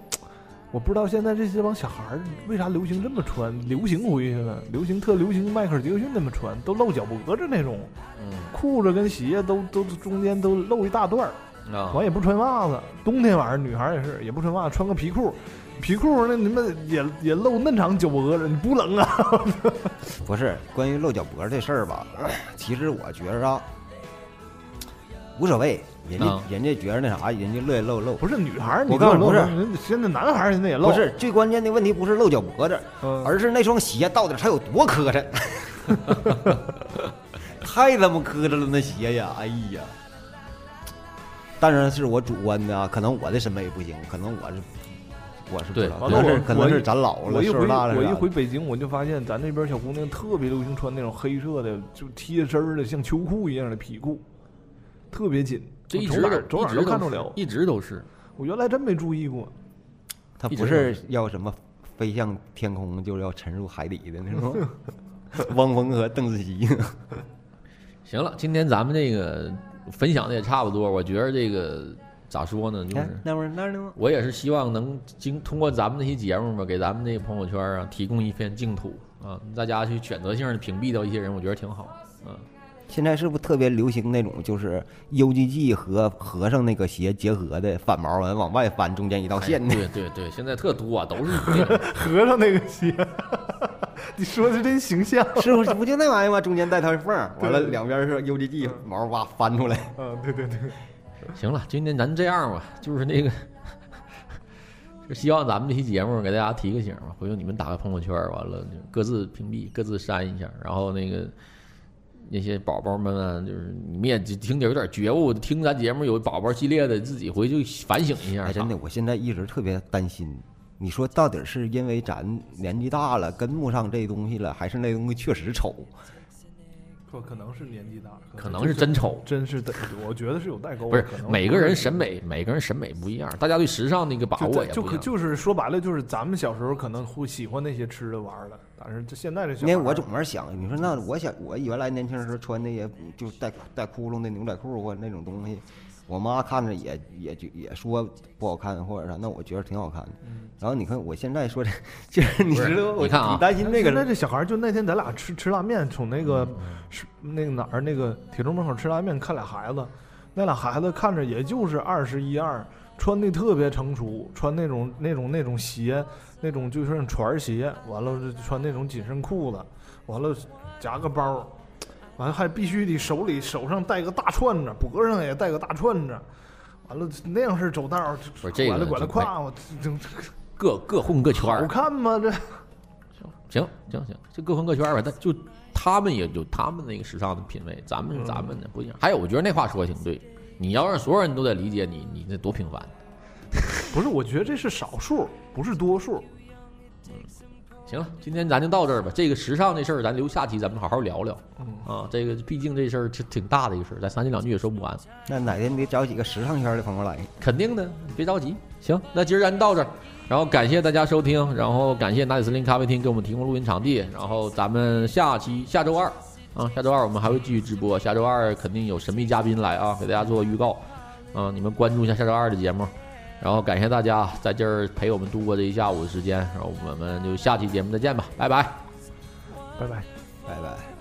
Speaker 3: 我不知道现在这些帮小孩儿为啥流行这么穿，流行回去了，流行特流行迈克尔杰克逊那么穿，都露脚脖子那种，
Speaker 1: 嗯
Speaker 3: 裤子跟鞋都都中间都露一大段儿，
Speaker 1: 啊，
Speaker 3: 完也不穿袜子，冬天晚上女孩儿也是也不穿袜子，穿个皮裤，皮裤那你们也也露嫩长脚脖子，你不冷啊？[LAUGHS]
Speaker 2: 不是关于露脚脖这事儿吧？[CLEARS THROAT] 其实我觉着啊，无所谓，人家、
Speaker 1: 啊
Speaker 2: 人家觉着那啥，人家乐意露露。
Speaker 3: 不是女孩儿，你
Speaker 2: 我告诉你不是
Speaker 3: 人现在男孩儿现在也露，
Speaker 2: 不是最关键的问题，不是露脚脖子，
Speaker 3: 嗯，
Speaker 2: 而是那双鞋到底它有多磕碜，[LAUGHS] 太他妈磕碜了那鞋呀！哎呀，当然是我主观的啊，可能我的审美不行，可能我是我是不知道，可能是可能是咱老了，岁数
Speaker 3: 我一回我一
Speaker 2: 大了是吧
Speaker 3: 回北京，我就发现咱这边小姑娘特别流行穿那种黑色的，就贴身的，像秋裤一样的皮裤，特别紧，
Speaker 1: 这一直都
Speaker 3: 儿走哪儿
Speaker 1: 一直都
Speaker 3: 看着了。
Speaker 1: 一直都是。
Speaker 3: 我原来真没注意过。
Speaker 2: 他不是
Speaker 1: 是
Speaker 2: 要什么飞向天空，就是要沉入海底的那种。汪峰和邓紫棋，[LAUGHS]
Speaker 1: 行了，今天咱们这个分享的也差不多，我觉得这个咋说呢，就是
Speaker 2: 那会儿那儿呢吗？
Speaker 1: 我也是希望能经通过咱们这些节目吧，给咱们这个朋友圈啊提供一片净土啊，大家去选择性的屏蔽掉一些人，我觉得挺好。嗯，
Speaker 2: 现在是不是特别流行那种就是 UGG 和和尚那个鞋结合的反毛完往外翻，中间一道线
Speaker 1: 哎？对对对，现在特多、啊，都是那 [LAUGHS] 种
Speaker 3: 和尚那个鞋，[LAUGHS] 你说的真形象。
Speaker 2: 是不是不就那玩意儿吗？中间带条缝儿，完了两边是 UGG 毛哇翻出来。
Speaker 3: 嗯，对对对，
Speaker 1: 行了，今天咱这样吧，就是那个，[LAUGHS] 就希望咱们这期节目给大家提个醒吧，回头你们打个朋友圈，完了各自屏蔽，各自删一下，然后那个那些宝宝们啊，就是你们也听着有点觉悟，听咱节目有宝宝系列的，自己回去反省一下。
Speaker 2: 哎，真的，我现在一直特别担心。你说到底是因为咱年纪大了跟不上这东西了，还是那东西确实丑？
Speaker 3: 说可能是年纪大，
Speaker 1: 可能是真丑，
Speaker 3: 真是的，我觉得是有代沟
Speaker 1: 不是每个人审美，每个人审美不一样，大家对时尚的一个把握也不一样。
Speaker 3: 就可就是说白了，就是咱们小时候可能会喜欢那些吃的玩儿的，但是这现在这小孩儿
Speaker 2: 因为我总是想，你说那我想我原来年轻时候穿那些就带带窟窿的牛仔裤或者那种东西，我妈看着也也就也说不好看或者啥，那我觉得挺好看的。然后你看我现在说这，[LAUGHS] 就是你知道我
Speaker 1: 你看啊
Speaker 2: 担心那个
Speaker 3: 现在这小孩儿就那天咱俩吃吃拉面，从那个
Speaker 1: 嗯
Speaker 3: 是那个哪儿那个铁路门口吃拉面，看俩孩子，那俩孩子看着也就是二十一二，穿的特别成熟，穿那种那种那种鞋，那种就是那船鞋，完了就穿那种紧身裤子，完了夹个包，完了还必须得手里手上戴个大串子，脖上也戴个大串子。完了那样式走道儿，
Speaker 1: 不是这个
Speaker 3: 完了管了
Speaker 1: 就
Speaker 3: 胯，我这这
Speaker 1: 各各混各圈儿好，
Speaker 3: 看吗？这 [LAUGHS]
Speaker 1: 行行行，就各混各圈儿吧。但就他们也有他们那个时尚的品味，咱们
Speaker 3: 嗯
Speaker 1: 咱们的不一样。还有，我觉得那话说的挺对，你要让所有人都得理解你，你那多平凡。[LAUGHS]
Speaker 3: 不是，我觉得这是少数，不是多数。
Speaker 1: 行了，今天咱就到这儿吧。这个时尚这事儿，咱留下期咱们好好聊聊
Speaker 3: 嗯，
Speaker 1: 啊。这个毕竟这事儿是挺大的一个事儿，咱三言两句也说不完。
Speaker 2: 那哪天得找几个时尚圈的朋友来。
Speaker 1: 肯定的，你别着急。行，那今儿咱到这儿，然后感谢大家收听，然后感谢拿铁森林咖啡厅给我们提供录音场地，然后咱们下期下周二啊，下周二我们还会继续直播，下周二肯定有神秘嘉宾来啊，给大家做个预告啊，你们关注一下下周二的节目。然后感谢大家在这儿陪我们度过这一下午的时间，然后我们就下期节目再见吧，拜拜。
Speaker 3: 拜拜。
Speaker 2: 拜拜。